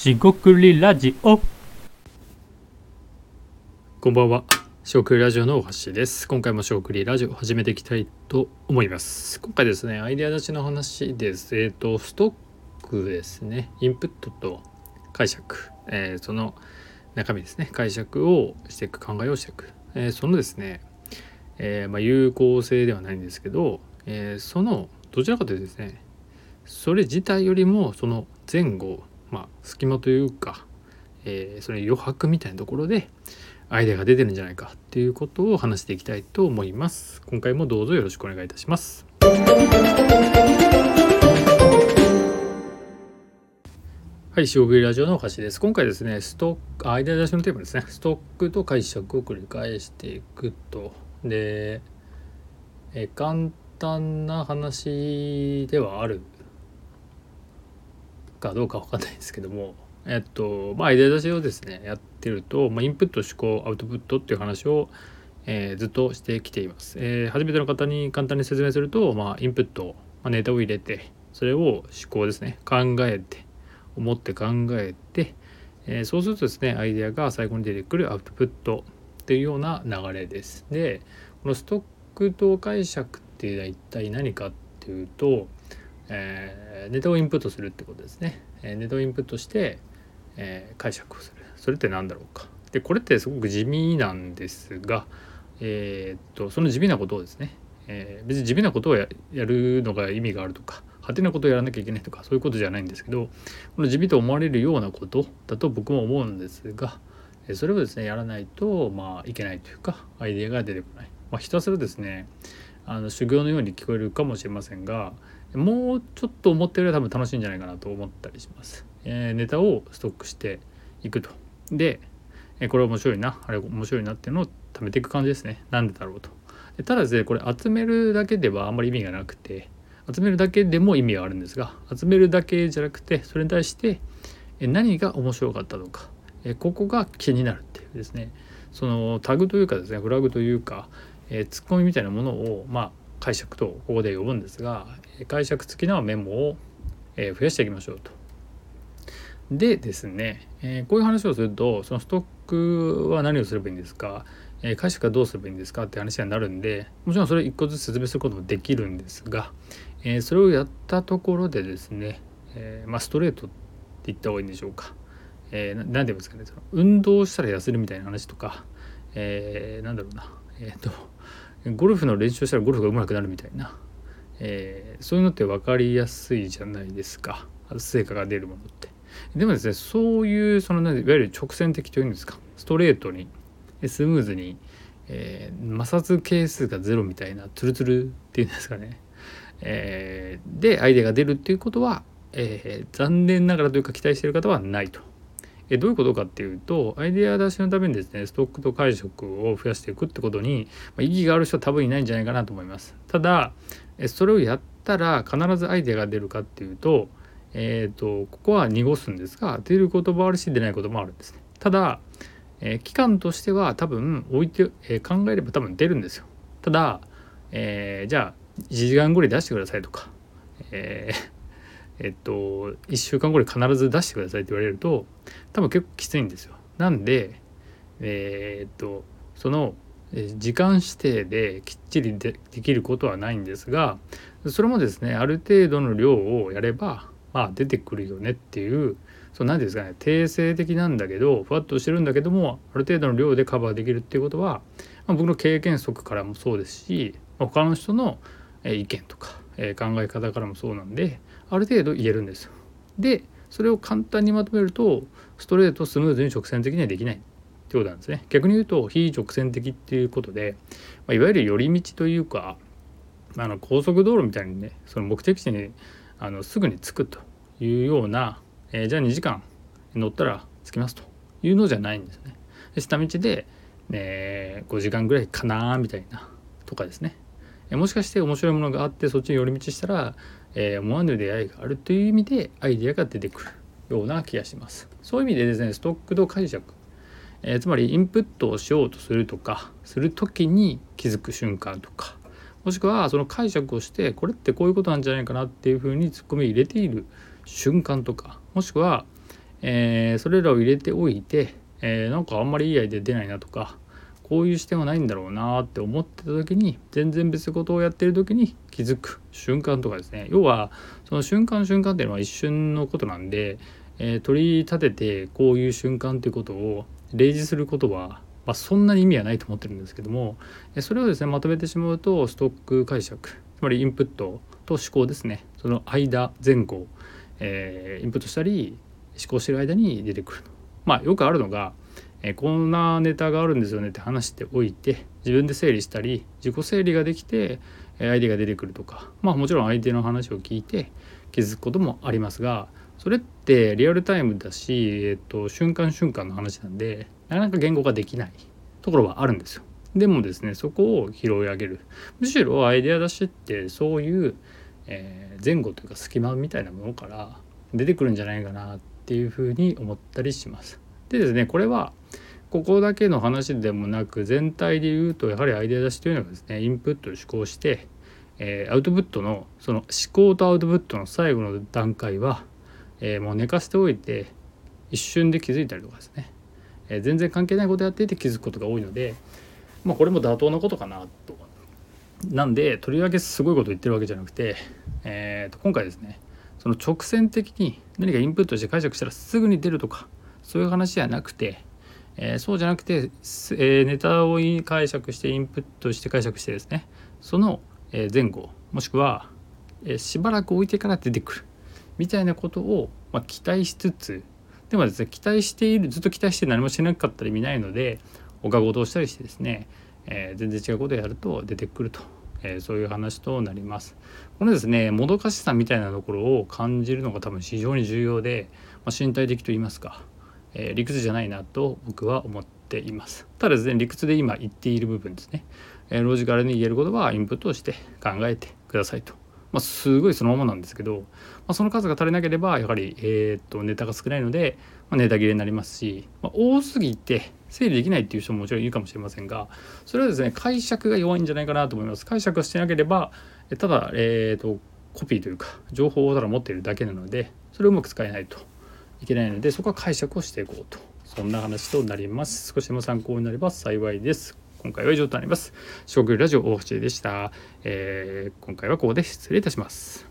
しごくりラジオこんばんは。しごくりラジオのおはしです。今回もしごくりラジオ始めていきたいと思います。今回ですね、アイデア出しの話です。えっ、と、ストックですね。インプットと解釈、えーその中身ですね。解釈をしていく、考えをしていく。えーそのですね、えーまあ、有効性ではないんですけど、えーそのどちらかというとですね、それ自体よりもその前後、まあ、隙間というか、えーその余白みたいなところでアイデアが出てるんじゃないかっていうことを話していきたいと思います。今回もどうぞよろしくお願いいたします。はい、将棋ラジオのお橋です。今回ですね、ストック、アイデア出しのテーマですね、ストックと解釈を繰り返していくと。で、え簡単な話ではあるかどうかわかんないですけども、えっと、まあ、アイデア出しをですね、やってると、まあ、インプット、思考、アウトプットっていう話を、えーずっとしてきています。えー初めての方に簡単に説明すると、まあ、インプット、まあ、ネタを入れて、それを思考ですね、考えて、思って考えて、えーそうするとですね、アイデアが最後に出てくるアウトプットっていうような流れです。で、このストックと解釈っていうのは一体何かっていうと、えーネタをインプットするってことですね。えーネタをインプットして、えー解釈をする。それって何だろうか。で、これってすごく地味なんですが、えっと、その地味なことをですね、え別に地味なことをややるのが意味があるとか、派手なことをやらなきゃいけないとか、そういうことじゃないんですけど、この地味と思われるようなことだと僕も思うんですが、それをですね、やらないと、まあ、いけないというか、アイデアが出てこない。まあ、ひたすらですね、あの修行のように聞こえるかもしれませんがもうちょっと思ったより多分楽しいんじゃないかなと思ったりします。えーネタをストックしていくと。で、えこれ面白いなあれ面白いなっていうのを貯めていく感じですね。なんでだろうと。でただですねこれ集めるだけではあんまり意味がなくて集めるだけでも意味があるんですが集めるだけじゃなくてそれに対して何が面白かったのかここが気になるっていうですねそのタグというかですねフラグというかえーツッコミみたいなものを、まあ、解釈とここで呼ぶんですが解釈付きのメモを、増やしていきましょうと。でですね、こういう話をするとそのストックは何をすればいいんですか、解釈はどうすればいいんですか？って話になるんでもちろんそれ一個ずつ説明することもできるんですが、それをやったところでですね、まあ、ストレートって言った方がいいんでしょうか。えーななんて言うんですかねその運動したら痩せるみたいな話とか、えなんだろうなえっ、とゴルフの練習したらゴルフが上手くなるみたいな、えーそういうのって分かりやすいじゃないですか成果が出るものって。でもですねそういうそのいわゆる直線的というんですかストレートにスムーズに、えー摩擦係数がゼロみたいなツルツルっていうんですかね、えーでアイデアが出るっていうことは、えー残念ながらというか期待している方はないと。えどういうことかっていうとアイデア出しのためにですねストックと解釈を増やしていくってことに、まあ、意義がある人は多分いないんじゃないかなと思います。ただえそれをやったら必ずアイデアが出るかっていうと,、えー、とここは濁すんですが出る言葉もあるし出ないこともあるんですね。ただ、えー期間としては多分置いて、えー考えれば多分出るんですよ。ただ、えーじゃあ1時間後に出してくださいとか、えーえっと1週間後に必ず出してくださいって言われると多分結構きついんですよ。なんでえーっとその時間指定できっちりでできることはないんですがそれもですねある程度の量をやればまあ出てくるよねっていうそう何ていうんですかね定性的なんだけどふわっとしてるんだけどもある程度の量でカバーできるっていうことは、まあ、僕の経験則からもそうですし他の人の意見とか、考え方からもそうなんである程度言えるんです。でそれを簡単にまとめるとストレートスムーズに直線的にはできないってことなんですね。逆に言うと非直線的っていうことで、まあ、いわゆる寄り道というかあの高速道路みたいにねその目的地にあのすぐに着くというような、えーじゃあ2時間乗ったら着きますというのじゃないんですね。で下道で、ね、5時間ぐらいかなみたいなとかですね。もしかして面白いものがあってそっちに寄り道したら、えー思わぬ出会いがあるという意味でアイデアが出てくるような気がします。そういう意味でですねストックと解釈、えーつまりインプットをしようとするとかする時に気づく瞬間とかもしくはその解釈をしてこれってこういうことなんじゃないかなっていうふうにツッコミ入れている瞬間とかもしくは、えー、それらを入れておいて、えー、なんかあんまりいいアイデア出ないなとかこういう視点はないんだろうなって思ってた時に全然別ことをやってる時に気づく瞬間とかですね。要はその瞬間瞬間っていうのは一瞬のことなんで、えー、取り立ててこういう瞬間っていうことを例示することは、まあ、そんなに意味はないと思ってるんですけどもそれをですねまとめてしまうとストック解釈つまりインプットと思考ですね。その間前後、えー、インプットしたり思考してる間に出てくる。まあよくあるのがえこんなネタがあるんですよねって話しておいて自分で整理したり自己整理ができてアイデアが出てくるとかまあもちろん相手の話を聞いて気づくこともありますがそれってリアルタイムだし、えっと、瞬間瞬間の話なんでなかなか言語化できないところはあるんですよ。でもですねそこを拾い上げるむしろアイデア出しってそういう、えー、前後というか隙間みたいなものから出てくるんじゃないかなっていうふうに思ったりします。でですねこれはここだけの話でもなく全体で言うとやはりアイデア出しというのがですねインプットを思考して、えー、アウトプットのその思考とアウトプットの最後の段階は、えー、もう寝かせておいて一瞬で気づいたりとかですね、えー、全然関係ないことやっていて気づくことが多いのでまあこれも妥当なことかなと。なんでとりわけすごいこと言ってるわけじゃなくて、えー、と今回ですねその直線的に何かインプットして解釈したらすぐに出るとかそういう話じゃなくてえー、そうじゃなくて、えー、ネタを解釈してインプットして解釈してですね。その前後もしくは、えー、しばらく置いてから出てくる。みたいなことを、まあ、期待しつつでもですね期待しているずっと期待して何もしなかったら意味ないのでおかごとをしたりしてですね、えー、全然違うことをやると出てくると、えー、そういう話となります。このですねもどかしさみたいなところを感じるのが多分非常に重要で、まあ、身体的と言いますか。えー、理屈じゃないなと僕は思っています。ただですね理屈で今言っている部分ですね、えー、ロジカルに言えることはインプットをして考えてくださいと。まあ、すごいそのままなんですけど、まあ、その数が足りなければやはり、えー、っとネタが少ないので、まあ、ネタ切れになりますし、まあ、多すぎて整理できないっていう人ももちろんいるかもしれませんがそれはですね解釈が弱いんじゃないかなと思います。解釈してなければただ、えー、っとコピーというか情報をただ持っているだけなのでそれをうまく使えないと。いけないのでそこは解釈をしていこうとそんな話となります少しでも参考になれば幸いです今回は以上となります。四国ラジオ大橋でした、えー、今回はここで失礼いたします。